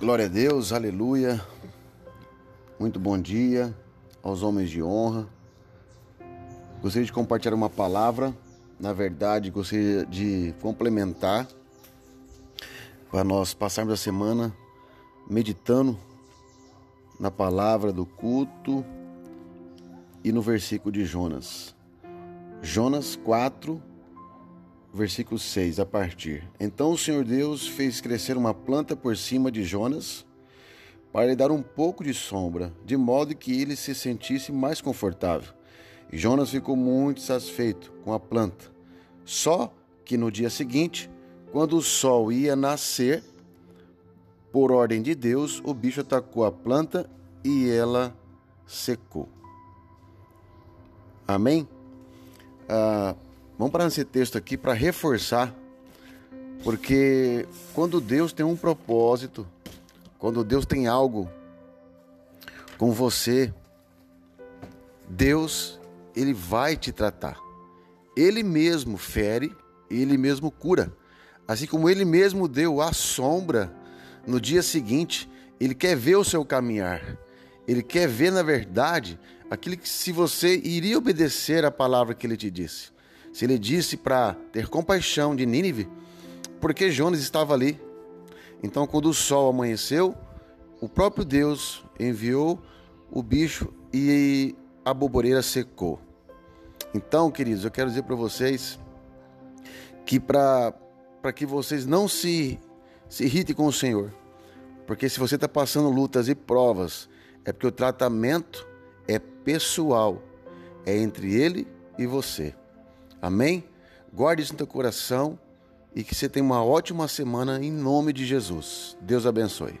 Glória a Deus, aleluia. Muito bom dia aos homens de honra. Gostaria de compartilhar uma palavra, na verdade, gostaria de complementar para nós passarmos a semana meditando na palavra do culto e no versículo de Jonas. Jonas 4, versículo 6 a partir. Então o Senhor Deus fez crescer uma planta por cima de Jonas para lhe dar um pouco de sombra, de modo que ele se sentisse mais confortável. E Jonas ficou muito satisfeito com a planta. Só que no dia seguinte, quando o sol ia nascer, por ordem de Deus, o bicho atacou a planta e ela secou. Amém? Ah, Vamos para esse texto aqui para reforçar, porque quando Deus tem um propósito, quando Deus tem algo com você, Deus, ele vai te tratar. Ele mesmo fere, ele mesmo cura. Assim como ele mesmo deu a sombra no dia seguinte, ele quer ver o seu caminhar. Ele quer ver, na verdade, aquilo que se você iria obedecer a palavra que ele te disse. Se ele disse para ter compaixão de Nínive, porque Jonas estava ali. Então, quando o sol amanheceu, o próprio Deus enviou o bicho e a boboreira secou. Então, queridos, eu quero dizer para vocês que para que vocês não se, se irritem com o Senhor, porque se você está passando lutas e provas, é porque o tratamento é pessoal, é entre ele e você. Amém? Guarde isso no teu coração e que você tenha uma ótima semana em nome de Jesus. Deus abençoe.